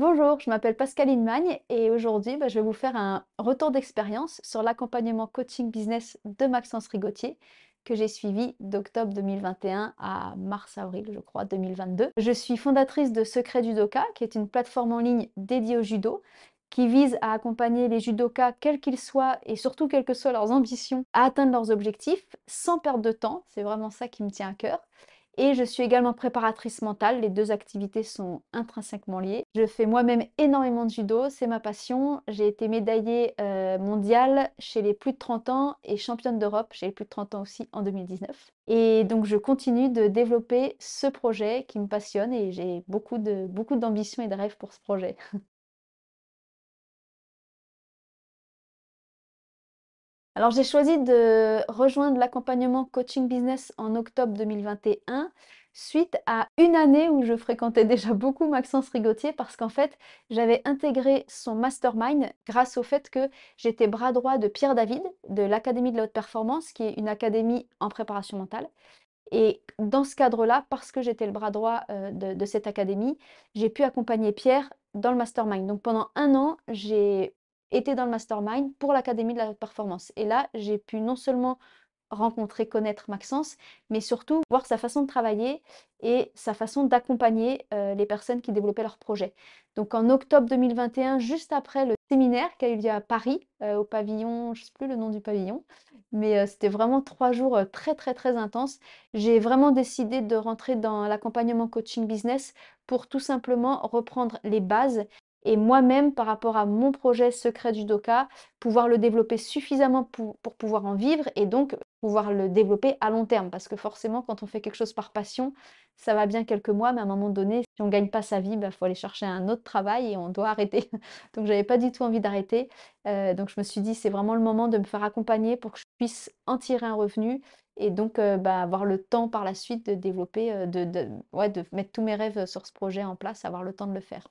Bonjour, je m'appelle Pascaline Magne et aujourd'hui, bah, je vais vous faire un retour d'expérience sur l'accompagnement coaching business de Maxence Rigotier que j'ai suivi d'octobre 2021 à mars-avril, je crois, 2022. Je suis fondatrice de Secret Judoka, qui est une plateforme en ligne dédiée au judo qui vise à accompagner les judokas, quels qu'ils soient, et surtout quelles que soient leurs ambitions, à atteindre leurs objectifs sans perdre de temps. C'est vraiment ça qui me tient à cœur. Et je suis également préparatrice mentale. Les deux activités sont intrinsèquement liées. Je fais moi-même énormément de judo, c'est ma passion. J'ai été médaillée euh, mondiale chez les plus de 30 ans et championne d'Europe chez les plus de 30 ans aussi en 2019. Et donc je continue de développer ce projet qui me passionne et j'ai beaucoup de beaucoup d'ambition et de rêves pour ce projet. Alors j'ai choisi de rejoindre l'accompagnement coaching business en octobre 2021 suite à une année où je fréquentais déjà beaucoup Maxence Rigotier parce qu'en fait j'avais intégré son mastermind grâce au fait que j'étais bras droit de Pierre David de l'Académie de la haute performance qui est une académie en préparation mentale. Et dans ce cadre-là, parce que j'étais le bras droit euh, de, de cette académie, j'ai pu accompagner Pierre dans le mastermind. Donc pendant un an, j'ai était dans le mastermind pour l'Académie de la performance. Et là, j'ai pu non seulement rencontrer, connaître Maxence, mais surtout voir sa façon de travailler et sa façon d'accompagner euh, les personnes qui développaient leurs projets. Donc en octobre 2021, juste après le séminaire qui a eu lieu à Paris, euh, au pavillon, je ne sais plus le nom du pavillon, mais euh, c'était vraiment trois jours très très très intenses. J'ai vraiment décidé de rentrer dans l'accompagnement coaching business pour tout simplement reprendre les bases et moi-même, par rapport à mon projet secret judoka, pouvoir le développer suffisamment pour, pouvoir en vivre et donc pouvoir le développer à long terme. Parce que forcément, quand on fait quelque chose par passion, ça va bien quelques mois, mais à un moment donné, si on ne gagne pas sa vie, il bah, faut aller chercher un autre travail et on doit arrêter. donc j'avais pas du tout envie d'arrêter. Euh, donc je me suis dit, c'est vraiment le moment de me faire accompagner pour que je puisse en tirer un revenu et donc euh, bah, avoir le temps par la suite de développer, euh, de mettre tous mes rêves sur ce projet en place, avoir le temps de le faire.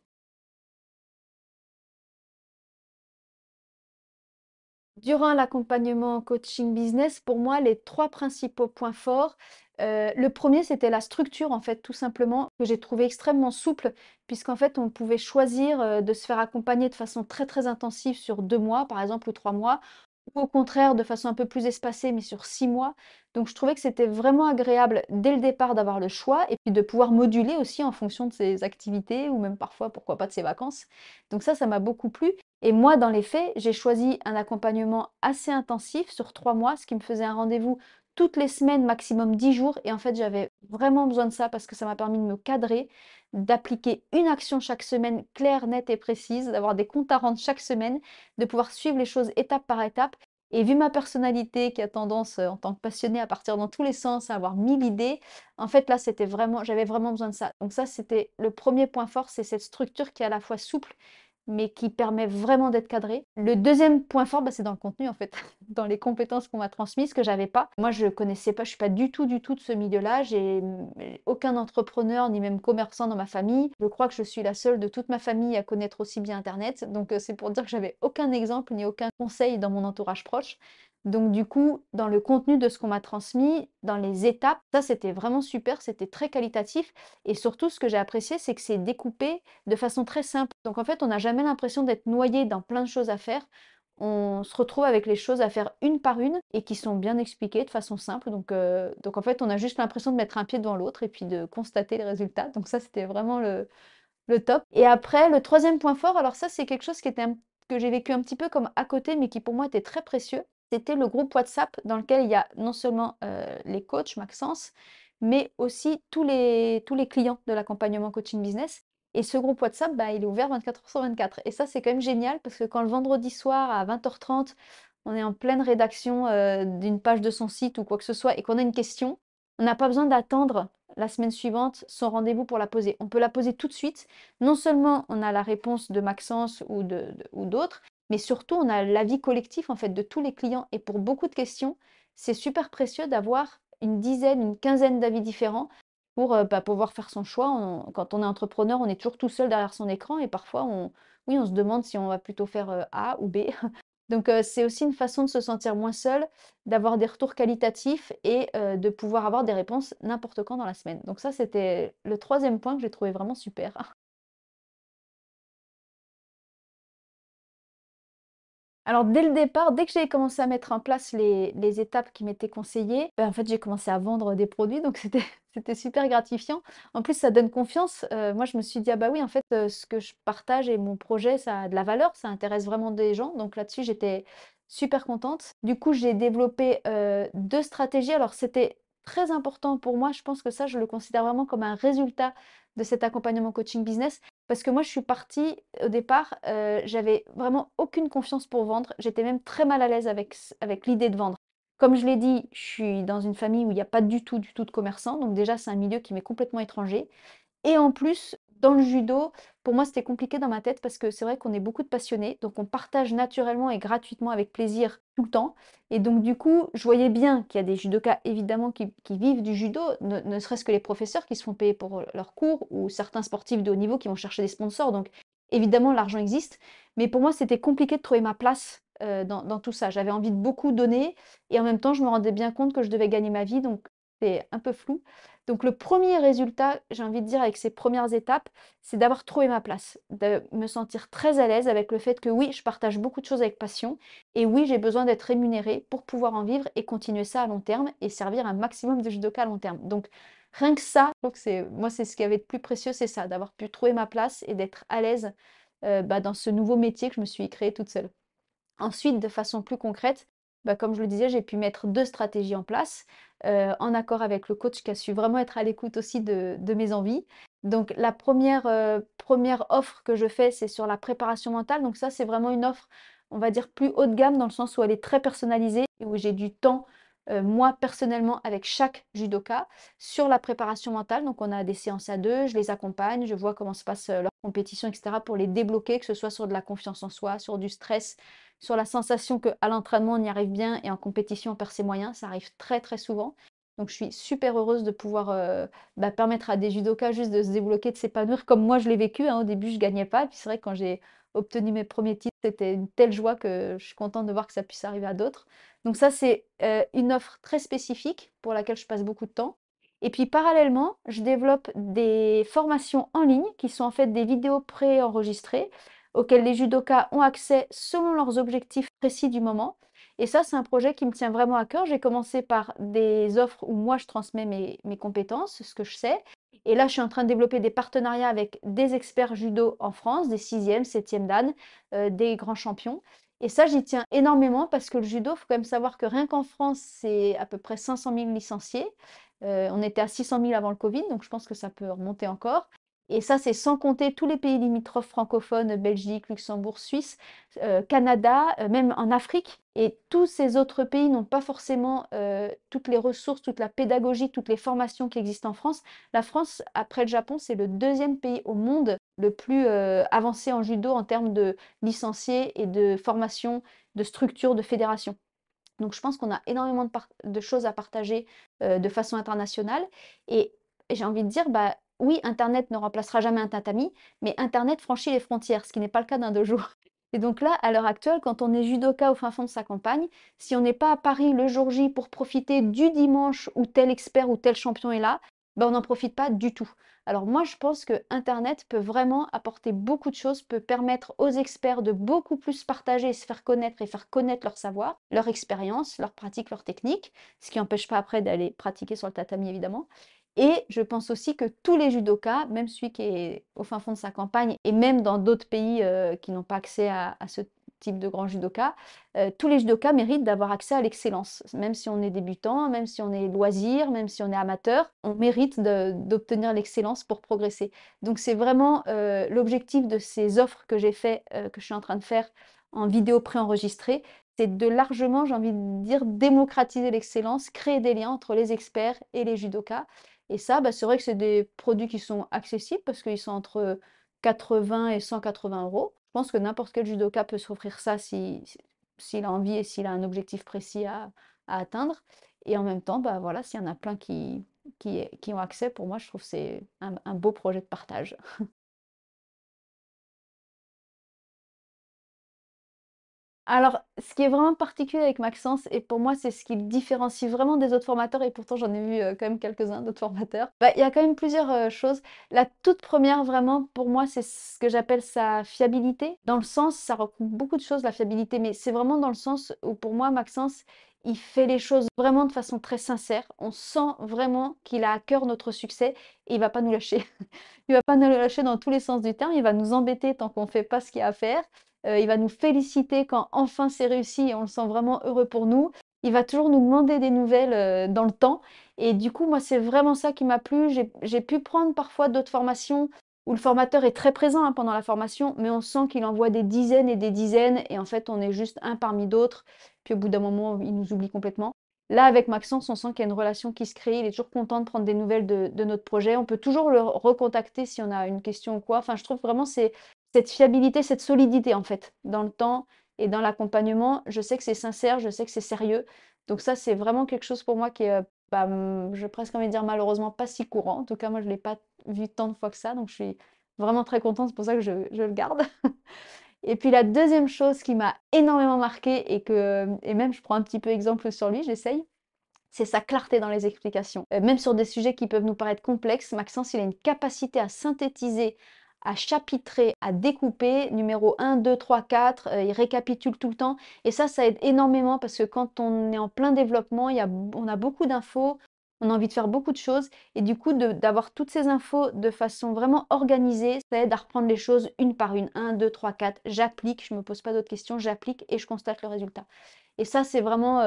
Durant l'accompagnement coaching business, pour moi, les trois principaux points forts, euh, le premier, c'était la structure, en fait, tout simplement, que j'ai trouvé extrêmement souple, puisqu'en fait, on pouvait choisir euh, de se faire accompagner de façon très, très intensive sur deux mois, par exemple, ou trois mois, ou au contraire, de façon un peu plus espacée, mais sur six mois. Donc, je trouvais que c'était vraiment agréable dès le départ d'avoir le choix et puis de pouvoir moduler aussi en fonction de ses activités ou même parfois, pourquoi pas, de ses vacances. Donc ça, ça m'a beaucoup plu. Et moi, dans les faits, j'ai choisi un accompagnement assez intensif sur trois mois, ce qui me faisait un rendez-vous toutes les semaines, maximum dix jours. Et en fait, j'avais vraiment besoin de ça parce que ça m'a permis de me cadrer, d'appliquer une action chaque semaine claire, nette et précise, d'avoir des comptes à rendre chaque semaine, de pouvoir suivre les choses étape par étape. Et vu ma personnalité qui a tendance, euh, en tant que passionnée, à partir dans tous les sens, à avoir mille idées, en fait là, c'était vraiment, j'avais vraiment besoin de ça. Donc ça, c'était le premier point fort, c'est cette structure qui est à la fois souple mais qui permet vraiment d'être cadré. Le deuxième point fort, bah, c'est dans le contenu en fait, dans les compétences qu'on m'a transmises que j'avais pas. Moi, je connaissais pas, je suis pas du tout, du tout de ce milieu-là. J'ai aucun entrepreneur ni même commerçant dans ma famille. Je crois que je suis la seule de toute ma famille à connaître aussi bien Internet. Donc euh, c'est pour dire que j'avais aucun exemple ni aucun conseil dans mon entourage proche. Donc du coup, dans le contenu de ce qu'on m'a transmis, dans les étapes, ça c'était vraiment super, c'était très qualitatif. Et surtout, ce que j'ai apprécié, c'est que c'est découpé de façon très simple. Donc en fait, on n'a jamais l'impression d'être noyé dans plein de choses à faire. On se retrouve avec les choses à faire une par une et qui sont bien expliquées de façon simple. Donc, euh, donc en fait, on a juste l'impression de mettre un pied devant l'autre et puis de constater les résultats. Donc ça, c'était vraiment le, le top. Et après, le troisième point fort, alors ça, c'est quelque chose qui était que j'ai vécu un petit peu comme à côté, mais qui pour moi était très précieux c'était le groupe WhatsApp dans lequel il y a non seulement euh, les coachs Maxence, mais aussi tous les, clients de l'accompagnement coaching business. Et ce groupe WhatsApp, bah, il est ouvert 24 h sur 24. Et ça, c'est quand même génial parce que quand le vendredi soir à 20h30, on est en pleine rédaction euh, d'une page de son site ou quoi que ce soit et qu'on a une question, on n'a pas besoin d'attendre la semaine suivante son rendez-vous pour la poser. On peut la poser tout de suite. Non seulement on a la réponse de Maxence ou d'autres, mais surtout on a l'avis collectif en fait de tous les clients. Et pour beaucoup de questions, c'est super précieux d'avoir une dizaine, une quinzaine d'avis différents pour euh, bah, pouvoir faire son choix. quand on est entrepreneur, on est toujours tout seul derrière son écran et parfois on, oui, on se demande si on va plutôt faire euh, A ou B. Donc euh, c'est aussi une façon de se sentir moins seul, d'avoir des retours qualitatifs et de pouvoir avoir des réponses n'importe quand dans la semaine. Donc ça, c'était le troisième point que j'ai trouvé vraiment super. Alors dès le départ, dès que j'ai commencé à mettre en place les étapes qui m'étaient conseillées, bah, en fait, j'ai commencé à vendre des produits donc c'était super gratifiant. En plus, ça donne confiance, heu, moi je me suis dit: «Ah bah oui, en fait, heu, ce que je partage et mon projet, ça a de la valeur, ça intéresse vraiment des gens», donc là-dessus, j'étais super contente. Du coup, j'ai développé, heu, 2 stratégies. Alors c'était très important pour moi, je pense que ça, je le considère vraiment comme un résultat de cet accompagnement coaching business. Parce que moi, je suis partie au départ, heu, j'avais vraiment aucune confiance pour vendre. J'étais même très mal à l'aise avec l'idée de vendre. Comme je l'ai dit, je suis dans une famille où il y a pas du tout, du tout de commerçants, donc déjà, c'est un milieu qui m'est complètement étranger et en plus, dans le judo, pour moi, c'était compliqué dans ma tête parce que c'est vrai qu'on est beaucoup de passionnés, donc on partage naturellement et gratuitement avec plaisir tout le temps. Et donc du coup, je voyais bien qu'il y a des judokas évidemment qui, vivent du judo, ne, ne serait-ce que les professeurs qui se font payer pour leurs cours ou certains sportifs de haut niveau qui vont chercher des sponsors. Donc évidemment, l'argent existe, mais pour moi, c'était compliqué de trouver ma place euh, dans, dans tout ça. J'avais envie de beaucoup donner et en même temps, je me rendais bien compte que je devais gagner ma vie, donc c'est un peu flou. Donc le premier résultat, j'ai envie de dire avec ces premières étapes, c'est d'avoir trouvé ma place, de me sentir très à l'aise avec le fait que oui, je partage beaucoup de choses avec passion et oui, j'ai besoin d'être rémunérée pour pouvoir en vivre et continuer ça à long terme et servir un maximum de judoka à long terme. Donc rien que ça, moi c'est ce qui avait de plus précieux, c'est ça, d'avoir pu trouver ma place et d'être à l'aise euh, bah, dans ce nouveau métier que je me suis créé toute seule. Ensuite, de façon plus concrète, bah, comme je le disais, j'ai pu mettre 2 stratégies en place, heu, en accord avec le coach qui a su vraiment être à l'écoute aussi de mes envies. Donc la première re offre que je fais, c'est sur la préparation mentale. Donc ça, c'est vraiment une offre, on va dire plus haut de gamme dans le sens où elle est très personnalisée et où j'ai du temps, heu, moi personnellement avec chaque judoka sur la préparation mentale. Donc on a des séances à 2, je les accompagne, je vois comment se passe, leur compétition et cetera pour les débloquer, que ce soit sur de la confiance en soi, sur du stress, sur la sensation qu'à l'entraînement, on y arrive bien et en compétition, on perd ses moyens. Ça arrive très, très souvent. Donc, je suis super heureuse de pouvoir euh, bah, permettre à des judokas juste de se débloquer, de s'épanouir comme moi je l'ai vécu. hein. Au début, je gagnais pas. Puis c'est vrai quand j'ai obtenu mes premiers titres, c'était une telle joie que je suis contente de voir que ça puisse arriver à d'autres. Donc ça, c'est euh, une offre très spécifique pour laquelle je passe beaucoup de temps. Et puis parallèlement, je développe des formations en ligne qui sont en fait des vidéos préenregistrées auxquels les judokas ont accès selon leurs objectifs précis du moment. Et ça, c'est un projet qui me tient vraiment à cœur. J'ai commencé par des offres où moi, je transmets mes, compétences, ce que je sais. Et là, je suis en train de développer des partenariats avec des experts judo en France, des 6e, 7e dan, euh, des grands champions. Et ça, j'y tiens énormément parce que le judo, il faut quand même savoir que rien qu'en France, c'est à peu près 500 000 licenciés. Euh, on était à 600 000 avant le Covid, donc je pense que ça peut remonter encore. Et ça, c'est sans compter tous les pays limitrophes francophones, Belgique, Luxembourg, Suisse, euh, Canada, euh, même en Afrique. Et tous ces autres pays n'ont pas forcément euh, toutes les ressources, toute la pédagogie, toutes les formations qui existent en France. La France, après le Japon, c'est le deuxième pays au monde le plus avancé en judo en termes de licenciés et de formation, de structures, de fédérations. Donc je pense qu'on a énormément de, choses à partager de façon internationale. Et j'ai envie de dire, bah, oui, internet ne remplacera jamais un tatami, mais internet franchit les frontières, ce qui n'est pas le cas d'un dojo. Et donc là, à l'heure actuelle, quand on est judoka au fin fond de sa campagne, si on n'est pas à Paris le jour J pour profiter du dimanche où tel expert ou tel champion est là, ben on n'en profite pas du tout. Alors moi, je pense que Internet peut vraiment apporter beaucoup de choses, peut permettre aux experts de beaucoup plus partager, se faire connaître et faire connaître leur savoir, leur expérience, leur pratique, leur technique, ce qui n'empêche pas après d'aller pratiquer sur le tatami évidemment. Et je pense aussi que tous les judokas, même celui qui est au fin fond de sa campagne, et même dans d'autres pays euh, qui n'ont pas accès à, ce type de grand judoka, euh, tous les judokas méritent d'avoir accès à l'excellence. Même si on est débutant, même si on est loisir, même si on est amateur, on mérite d'obtenir l'excellence pour progresser. Donc c'est vraiment euh, l'objectif de ces offres que j'ai fait, que je suis en train de faire en vidéo préenregistrée, c'est de largement, j'ai envie de dire, démocratiser l'excellence, créer des liens entre les experts et les judokas. Et ça, bah, c'est vrai que c'est des produits qui sont accessibles parce qu'ils sont entre 80 et 180 euros. Je pense que n'importe quel judoka peut s'offrir ça si, s'il a envie et s'il a un objectif précis à, atteindre. Et en même temps, bah, voilà, s'il y en a plein qui, qui ont accès, pour moi, je trouve que c'est un beau projet de partage. Alors, ce qui est vraiment particulier avec Maxence et pour moi, c'est ce qui le différencie vraiment des autres formateurs et pourtant j'en ai vu, heu, quand même quelques-uns d'autres formateurs. Bah, il y a quand même plusieurs, heu, choses. La toute première vraiment pour moi, c'est ce que j'appelle sa fiabilité. Dans le sens ça recoupe beaucoup de choses la fiabilité, mais c'est vraiment dans le sens où pour moi Maxence, il fait les choses vraiment de façon très sincère. On sent vraiment qu'il a à cœur notre succès et il va pas nous lâcher. Il va pas nous lâcher dans tous les sens du terme, il va nous embêter tant qu'on fait pas ce qu'il y a à faire. Heu, il va nous féliciter quand enfin c'est réussi et on le sent vraiment heureux pour nous. Il va toujours nous demander des nouvelles, heu, dans le temps et du coup, moi, c'est vraiment ça qui m'a plu. J'ai j'ai pu prendre parfois d'autres formations où le formateur est très présent, hein, pendant la formation, mais on sent qu'il envoie des dizaines et des dizaines et en fait, on est juste un parmi d'autres. Puis au bout d'un moment, il nous oublie complètement. Là, avec Maxence, on sent qu'il y a une relation qui se crée. Il est toujours content de prendre des nouvelles de de notre projet. On peut toujours le recontacter si on a une question ou quoi. Enfin, je trouve vraiment c'est cette fiabilité, cette solidité en fait, dans le temps et dans l'accompagnement. Je sais que c'est sincère, je sais que c'est sérieux. Donc ça, c'est vraiment quelque chose pour moi qui est, heu, bah, je presque envie de dire malheureusement pas si courant. En tout cas, moi, je l'ai pas vu tant de fois que ça, donc je suis vraiment très contente, c'est pour ça que je le garde. Et puis la deuxième chose qui m'a énormément marquée et que et même je prends un petit peu exemple sur lui, j'essaye, c'est sa clarté dans les explications. Heu, même sur des sujets qui peuvent nous paraître complexes, Maxence, il a une capacité à synthétiser, à chapitrer, à découper, numéro 1, 2, 3, 4, heu, il récapitule tout le temps. Et ça, ça aide énormément parce que quand on est en plein développement, on a beaucoup d'infos, on a envie de faire beaucoup de choses et du coup d'avoir toutes ces infos de façon vraiment organisée, ça aide à reprendre les choses une par une. 1, 2, 3, 4, j'applique, je me pose pas d'autres questions, j'applique et je constate le résultat. Et ça, c'est vraiment,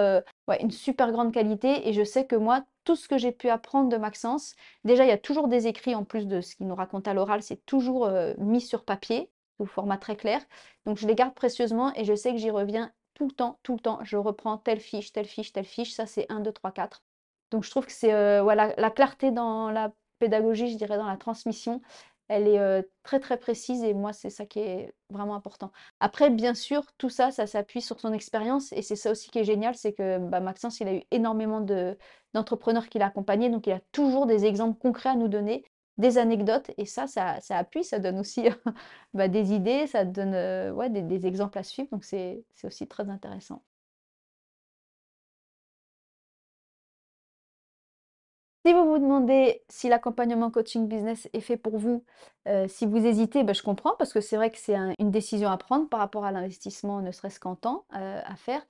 ouais, une super grande qualité et je sais que moi, tout ce que j'ai pu apprendre de Maxence, déjà, il y a toujours des écrits en plus de ce qu'il nous raconte à l'oral, c'est toujours, heu, mis sur papier, sous format très clair. Donc je les garde précieusement et je sais que j'y reviens tout le temps, tout le temps. Je reprends telle fiche, telle fiche, telle fiche, ça c'est 1, 2, 3, 4. Donc je trouve que c'est, voilà, la clarté dans la pédagogie, je dirais dans la transmission, elle est, heu, très, très précise et moi, c'est ça qui est vraiment important. Après, bien sûr, tout ça, ça s'appuie sur son expérience et c'est ça aussi qui est génial, c'est que, bah, Maxence, il a eu énormément de d'entrepreneurs qu'il a accompagnés, donc il a toujours des exemples concrets à nous donner, des anecdotes et ça, ça ça appuie, ça donne aussi, bah, des idées, ça donne, ouais, des des exemples à suivre, donc c'est aussi très intéressant. Si vous vous demandez si l'accompagnement coaching business est fait pour vous, heu, si vous hésitez, bah, je comprends parce que c'est vrai que c'est un une décision à prendre par rapport à l'investissement, ne serait-ce qu'en temps, heu, à faire.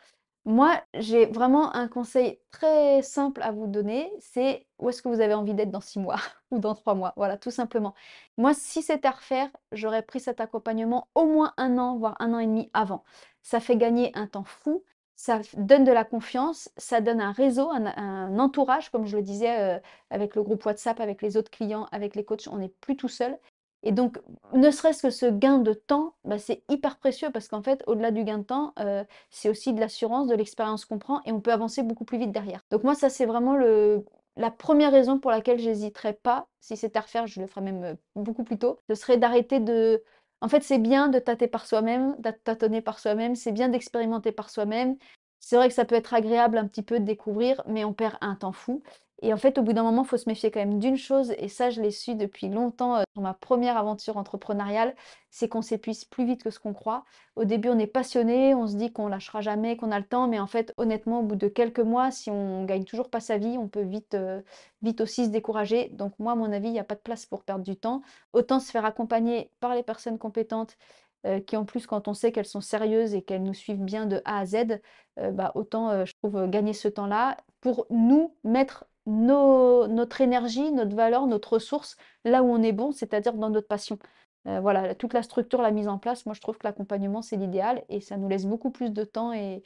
Moi, j'ai vraiment un conseil très simple à vous donner, c'est où est-ce que vous avez envie d'être dans 6 mois ou dans 3 mois? Voilà, tout simplement. Moi, si c'était à refaire, j'aurais pris cet accompagnement au moins un an, voire un an et demi avant. Ça fait gagner un temps fou, ça donne de la confiance, ça donne un réseau, un entourage, comme je le disais, heu, avec le groupe WhatsApp, avec les autres clients, avec les coachs, on n'est plus tout seul. Et donc ne serait-ce que ce gain de temps, bah, c'est hyper précieux parce qu'en fait, au-delà du gain de temps, heu, c'est aussi de l'assurance, de l'expérience qu'on prend et on peut avancer beaucoup plus vite derrière. Donc moi, ça, c'est vraiment la première raison pour laquelle j'hésiterais pas, si c'était à refaire, je le ferais même, heu, beaucoup plus tôt, ce serait d'arrêter de en fait, c'est bien de tâter par soi-même, d'a tâtonner par soi-même, c'est bien d'expérimenter par soi-même. C'est vrai que ça peut être agréable un petit peu de découvrir, mais on perd un temps fou et en fait, au bout d'un moment, il faut se méfier quand même d'une chose et ça, je l'ai su depuis longtemps, dans ma première aventure entrepreneuriale, c'est qu'on s'épuise plus vite que ce qu'on croit. Au début, on est passionné, on se dit qu'on lâchera jamais, qu'on a le temps, mais en fait, honnêtement, au bout de quelques mois, si on gagne toujours pas sa vie, on peut vite, heu, vite aussi se décourager. Donc moi, à mon avis, il y a pas de place pour perdre du temps. Autant se faire accompagner par les personnes compétentes, heu, qui en plus, quand on sait qu'elles sont sérieuses et qu'elles nous suivent bien de A à Z, bah, autant, je trouve, gagner ce temps-là pour nous mettre notre énergie, notre valeur, notre ressource là où on est bon, c'est-à-dire dans notre passion. Heu, voilà, toute la structure, la mise en place, moi je trouve que l'accompagnement, c'est l'idéal et ça nous laisse beaucoup plus de temps et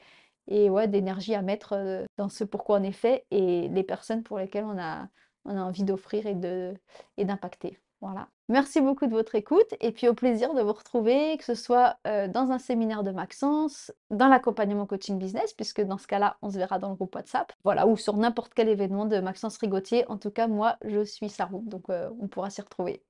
et ouais, d'énergie à mettre, heu, dans ce pourquoi on est fait et les personnes pour lesquelles on a envie d'offrir et d'impacter. Voilà. Merci beaucoup de votre écoute et puis au plaisir de vous retrouver, que ce soit, heu, dans un séminaire de Maxence, dans l'accompagnement coaching business, puisque dans ce cas-là, on se verra dans le groupe WhatsApp, voilà, ou sur n'importe quel événement de Maxence Rigotier. En tout cas, moi, je suis sa roue, donc heu, on pourra s'y retrouver.